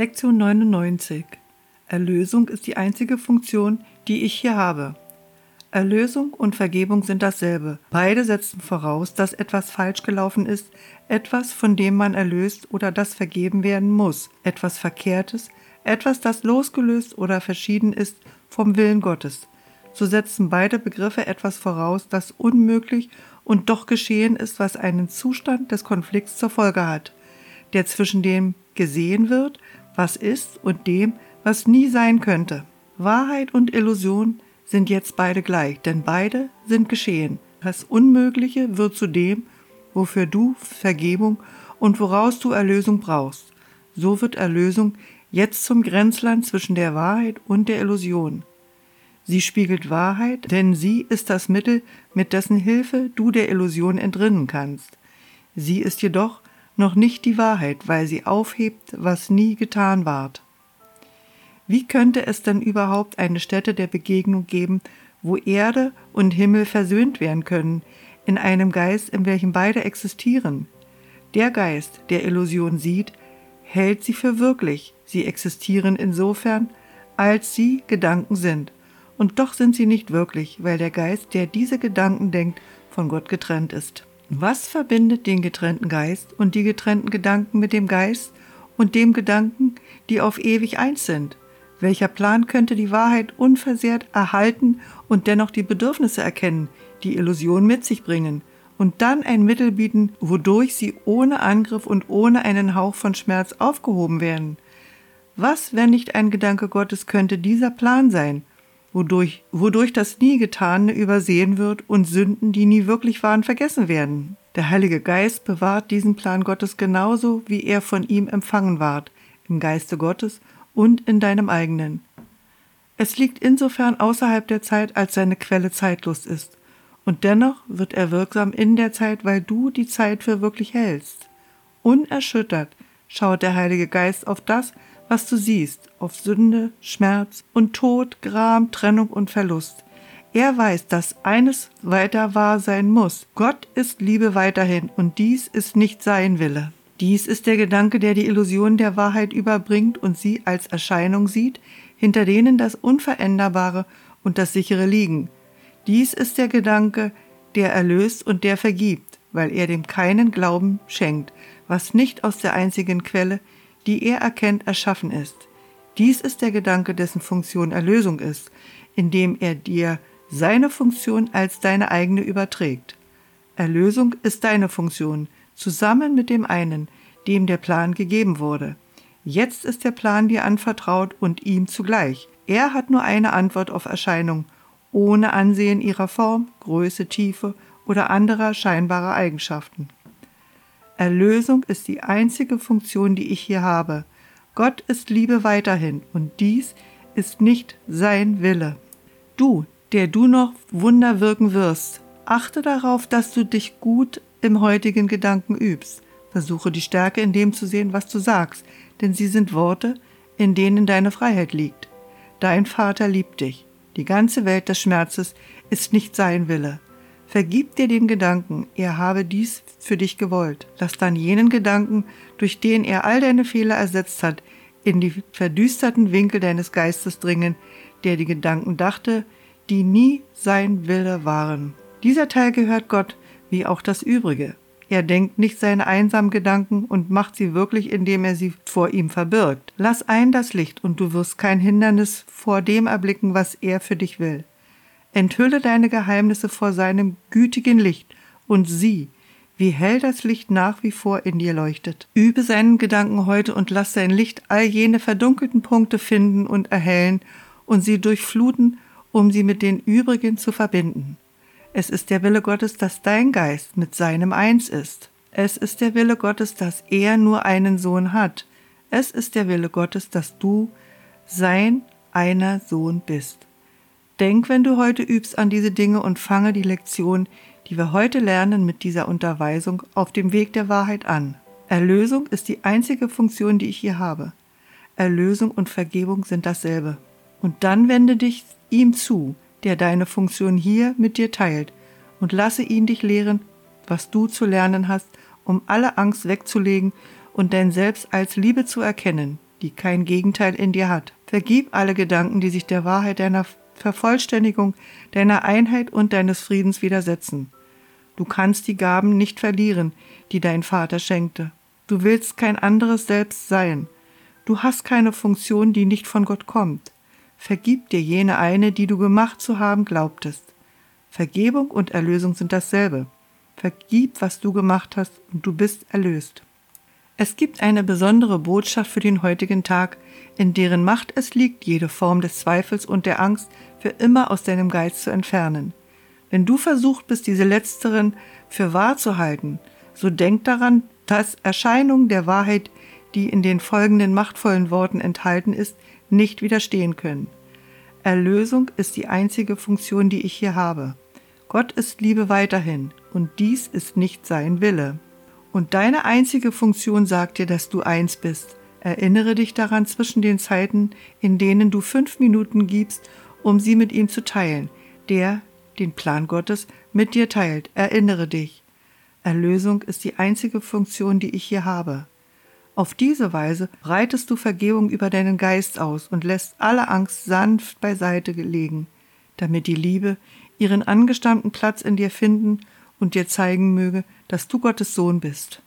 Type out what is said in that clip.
Lektion 99. Erlösung ist die einzige Funktion, die ich hier habe. Erlösung und Vergebung sind dasselbe. Beide setzen voraus, dass etwas falsch gelaufen ist, etwas, von dem man erlöst oder das vergeben werden muss, etwas Verkehrtes, etwas, das losgelöst oder verschieden ist vom Willen Gottes. So setzen beide Begriffe etwas voraus, das unmöglich und doch geschehen ist, was einen Zustand des Konflikts zur Folge hat, der zwischen dem gesehen wird, was ist, und dem, was nie sein könnte. Wahrheit und Illusion sind jetzt beide gleich, denn beide sind geschehen. Das Unmögliche wird zu dem, wofür du Vergebung und woraus du Erlösung brauchst. So wird Erlösung jetzt zum Grenzland zwischen der Wahrheit und der Illusion. Sie spiegelt Wahrheit, denn sie ist das Mittel, mit dessen Hilfe du der Illusion entrinnen kannst. Sie ist jedoch noch nicht die Wahrheit, weil sie aufhebt, was nie getan ward. Wie könnte es denn überhaupt eine Stätte der Begegnung geben, wo Erde und Himmel versöhnt werden können, in einem Geist, in welchem beide existieren? Der Geist, der Illusion sieht, hält sie für wirklich, sie existieren insofern, als sie Gedanken sind, und doch sind sie nicht wirklich, weil der Geist, der diese Gedanken denkt, von Gott getrennt ist. Was verbindet den getrennten Geist und die getrennten Gedanken mit dem Geist und dem Gedanken, die auf ewig eins sind? Welcher Plan könnte die Wahrheit unversehrt erhalten und dennoch die Bedürfnisse erkennen, die Illusion mit sich bringen, und dann ein Mittel bieten, wodurch sie ohne Angriff und ohne einen Hauch von Schmerz aufgehoben werden? Was, wenn nicht ein Gedanke Gottes, könnte dieser Plan sein, wodurch, wodurch das nie Getane übersehen wird und Sünden, die nie wirklich waren, vergessen werden? Der Heilige Geist bewahrt diesen Plan Gottes genauso, wie er von ihm empfangen ward, im Geiste Gottes und in deinem eigenen. Es liegt insofern außerhalb der Zeit, als seine Quelle zeitlos ist, und dennoch wird er wirksam in der Zeit, weil du die Zeit für wirklich hältst. Unerschüttert schaut der Heilige Geist auf das, was du siehst, auf Sünde, Schmerz und Tod, Gram, Trennung und Verlust. Er weiß, dass eines weiter wahr sein muss. Gott ist Liebe weiterhin und dies ist nicht sein Wille. Dies ist der Gedanke, der die Illusion der Wahrheit überbringt und sie als Erscheinung sieht, hinter denen das Unveränderbare und das Sichere liegen. Dies ist der Gedanke, der erlöst und der vergibt, weil er dem keinen Glauben schenkt, was nicht aus der einzigen Quelle, die er erkennt, erschaffen ist. Dies ist der Gedanke, dessen Funktion Erlösung ist, indem er dir seine Funktion als deine eigene überträgt. Erlösung ist deine Funktion, zusammen mit dem einen, dem der Plan gegeben wurde. Jetzt ist der Plan dir anvertraut und ihm zugleich. Er hat nur eine Antwort auf Erscheinung, ohne Ansehen ihrer Form, Größe, Tiefe oder anderer scheinbarer Eigenschaften. Erlösung ist die einzige Funktion, die ich hier habe. Gott ist Liebe weiterhin und dies ist nicht sein Wille. Du, der du noch Wunder wirken wirst, achte darauf, dass du dich gut im heutigen Gedanken übst. Versuche die Stärke in dem zu sehen, was du sagst, denn sie sind Worte, in denen deine Freiheit liegt. Dein Vater liebt dich. Die ganze Welt des Schmerzes ist nicht sein Wille. Vergib dir den Gedanken, er habe dies für dich gewollt. Lass dann jenen Gedanken, durch den er all deine Fehler ersetzt hat, in die verdüsterten Winkel deines Geistes dringen, der die Gedanken dachte, die nie sein Wille waren. Dieser Teil gehört Gott, wie auch das übrige. Er denkt nicht seine einsamen Gedanken und macht sie wirklich, indem er sie vor ihm verbirgt. Lass ein das Licht und du wirst kein Hindernis vor dem erblicken, was er für dich will. Enthülle deine Geheimnisse vor seinem gütigen Licht und sieh, wie hell das Licht nach wie vor in dir leuchtet. Übe seinen Gedanken heute und lass sein Licht all jene verdunkelten Punkte finden und erhellen und sie durchfluten, um sie mit den übrigen zu verbinden. Es ist der Wille Gottes, dass dein Geist mit seinem eins ist. Es ist der Wille Gottes, dass er nur einen Sohn hat. Es ist der Wille Gottes, dass du sein einer Sohn bist. Denk, wenn du heute übst, an diese Dinge und fange die Lektion, die wir heute lernen, mit dieser Unterweisung auf dem Weg der Wahrheit an. Erlösung ist die einzige Funktion, die ich hier habe. Erlösung und Vergebung sind dasselbe. Und dann wende dich ihm zu, der deine Funktion hier mit dir teilt, und lasse ihn dich lehren, was du zu lernen hast, um alle Angst wegzulegen und dein Selbst als Liebe zu erkennen. die kein Gegenteil in dir hat. Vergib alle Gedanken, die sich der Wahrheit deiner Vervollständigung, deiner Einheit und deines Friedens widersetzen. Du kannst die Gaben nicht verlieren, die dein Vater schenkte. Du willst kein anderes Selbst sein. Du hast keine Funktion, die nicht von Gott kommt. Vergib dir jene eine, die du gemacht zu haben glaubtest. Vergebung und Erlösung sind dasselbe. Vergib, was du gemacht hast, und du bist erlöst. Es gibt eine besondere Botschaft für den heutigen Tag, in deren Macht es liegt, jede Form des Zweifels und der Angst für immer aus deinem Geist zu entfernen. Wenn du versucht bist, diese letzteren für wahr zu halten, so denk daran, dass Erscheinungen der Wahrheit, die in den folgenden machtvollen Worten enthalten ist, nicht widerstehen können. Erlösung ist die einzige Funktion, die ich hier habe. Gott ist Liebe weiterhin, und dies ist nicht sein Wille. Und deine einzige Funktion sagt dir, dass du eins bist. Erinnere dich daran zwischen den Zeiten, in denen du fünf Minuten gibst, um sie mit ihm zu teilen, der den Plan Gottes mit dir teilt. Erinnere dich. Erlösung ist die einzige Funktion, die ich hier habe. Auf diese Weise breitest du Vergebung über deinen Geist aus und lässt alle Angst sanft beiseite legen, damit die Liebe ihren angestammten Platz in dir finden und dir zeigen möge, dass du Gottes Sohn bist.